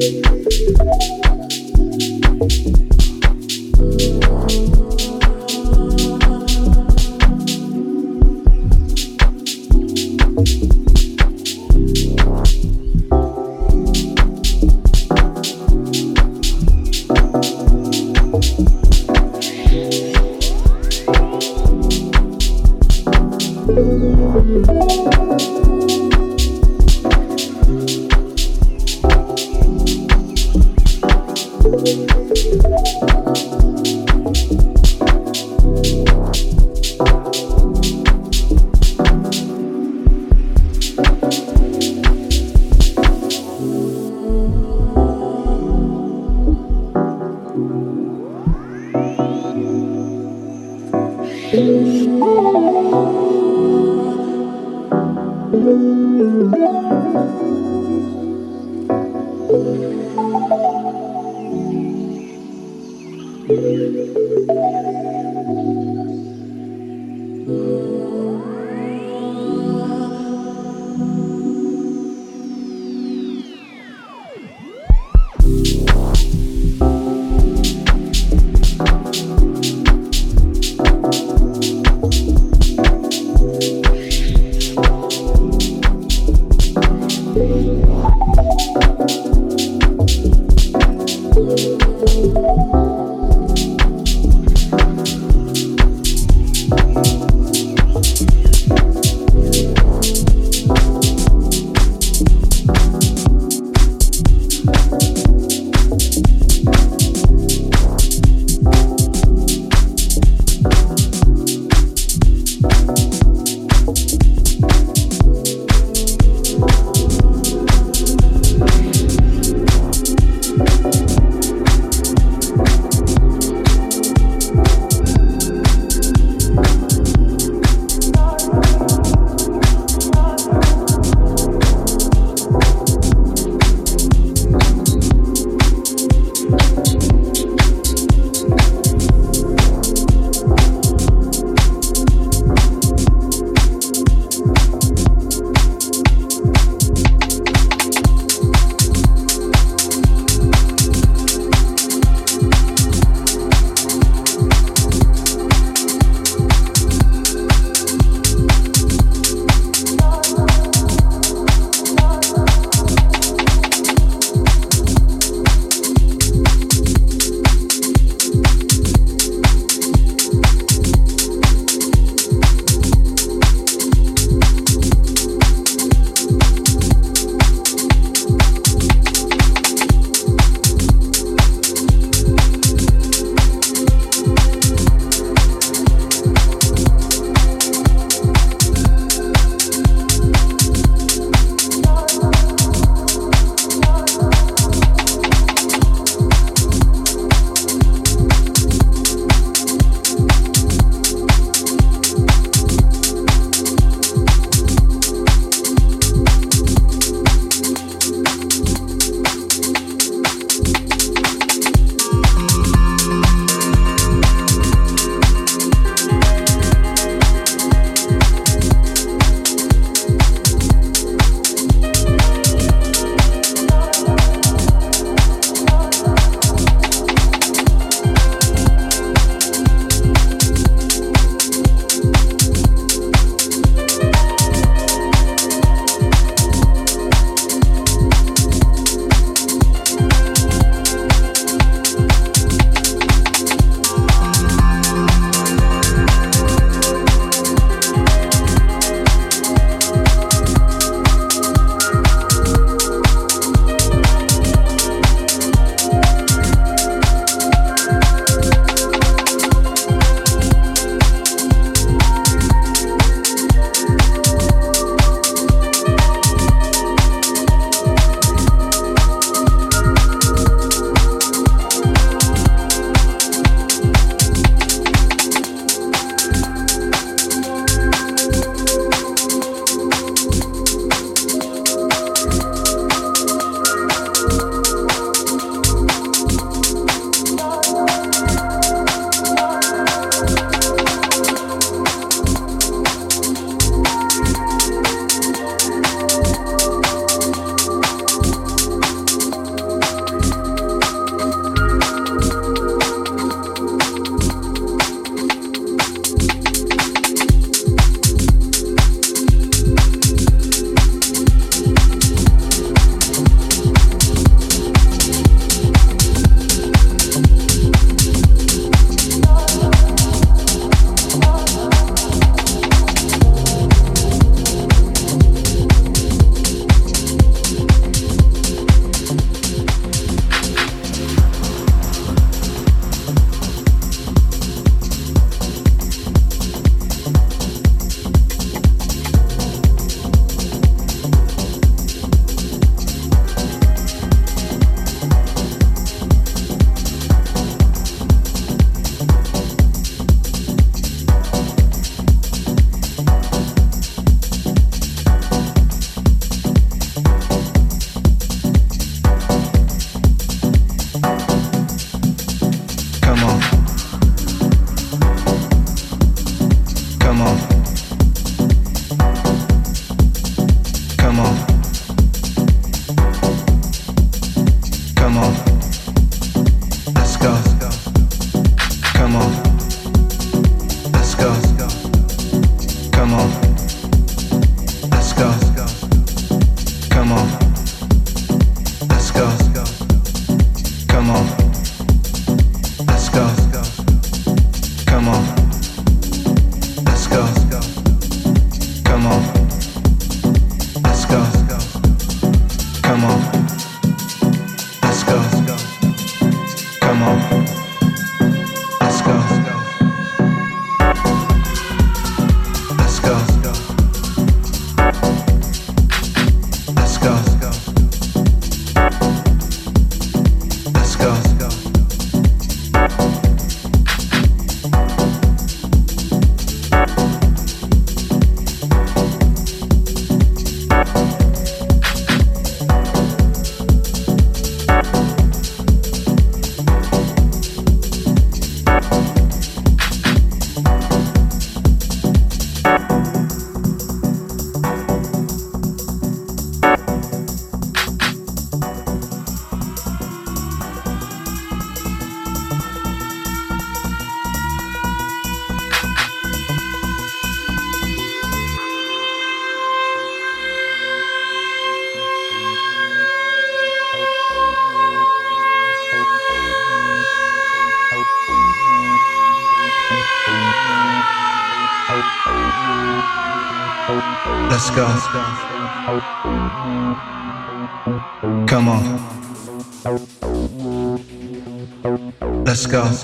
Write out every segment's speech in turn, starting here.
Música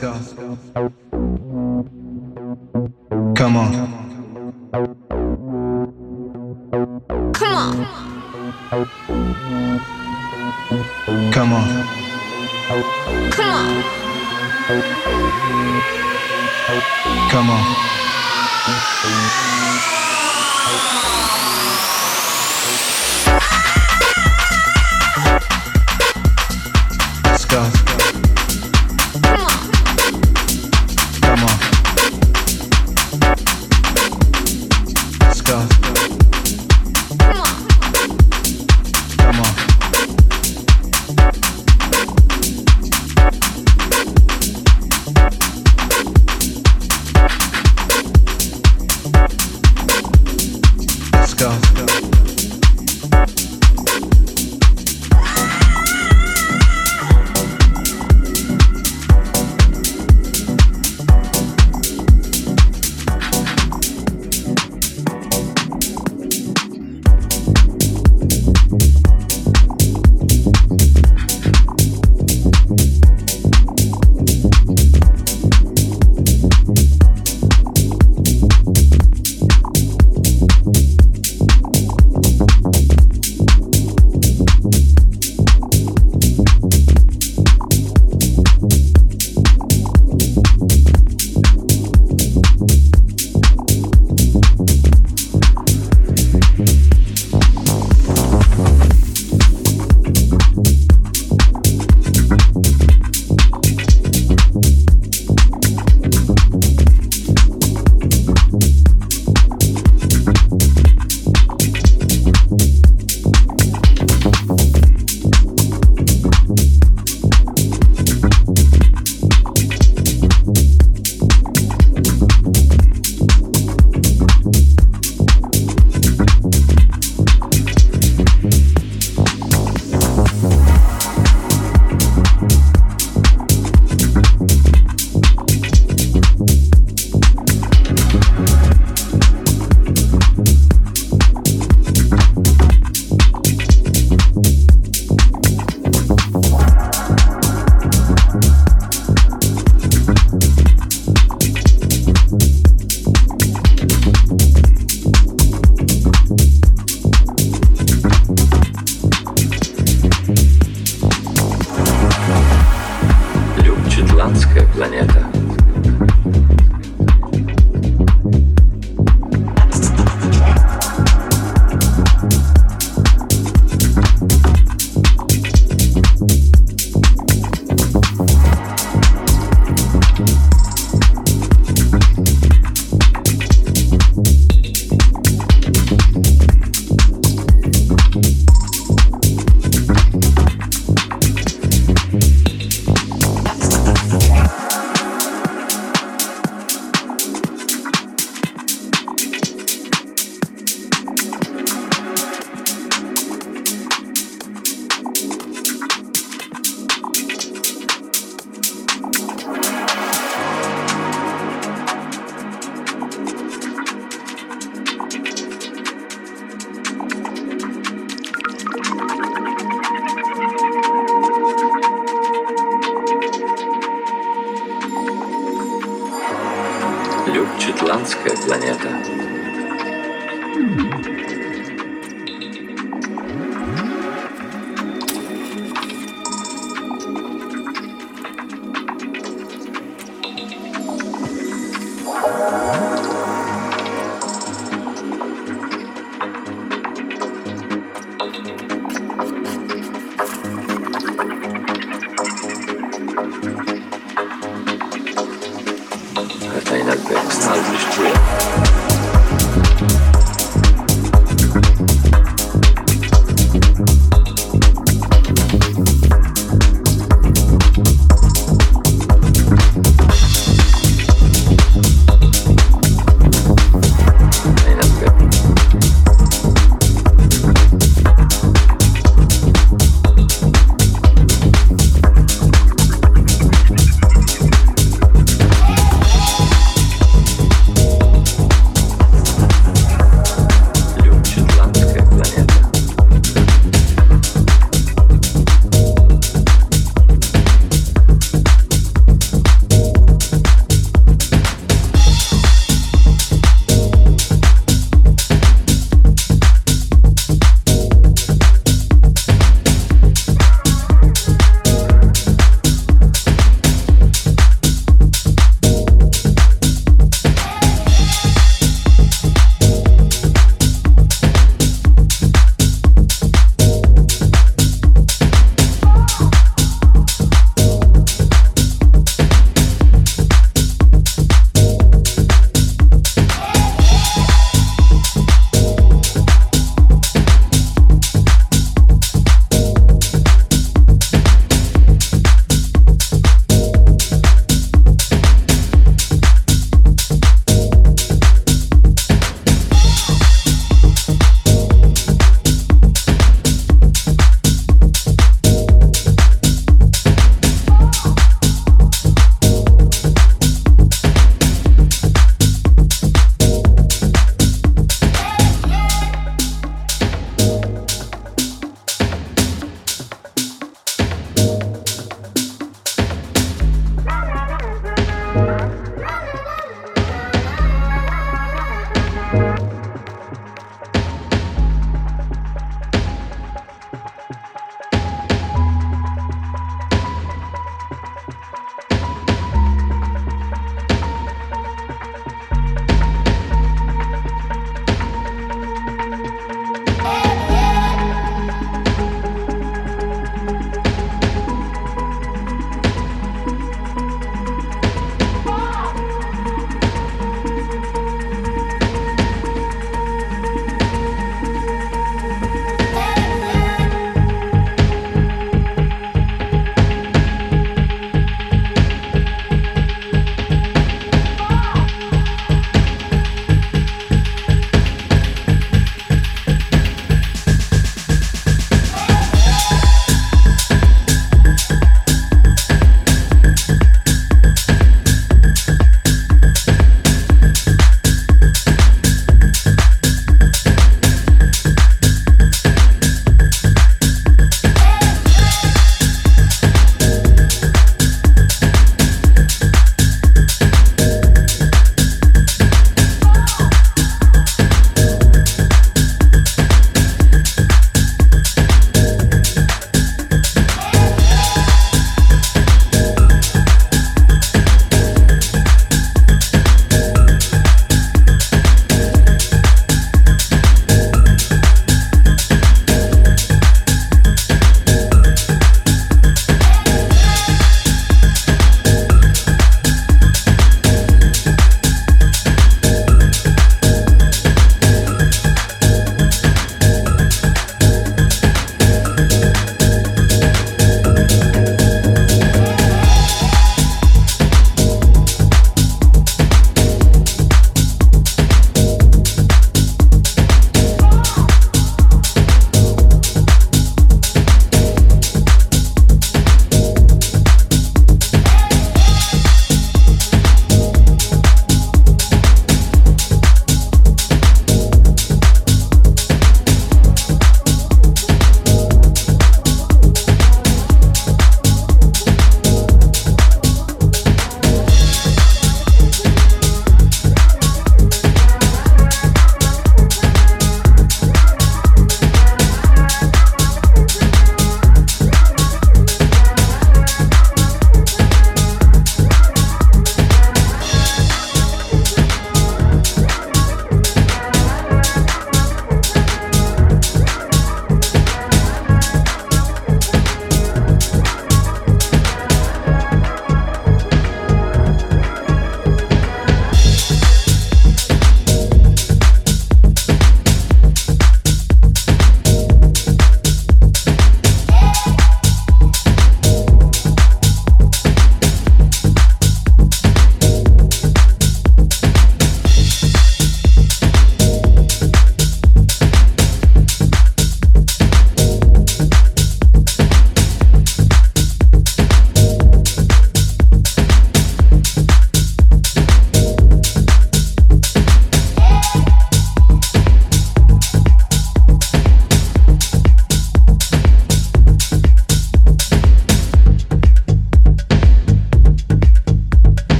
Glasgow.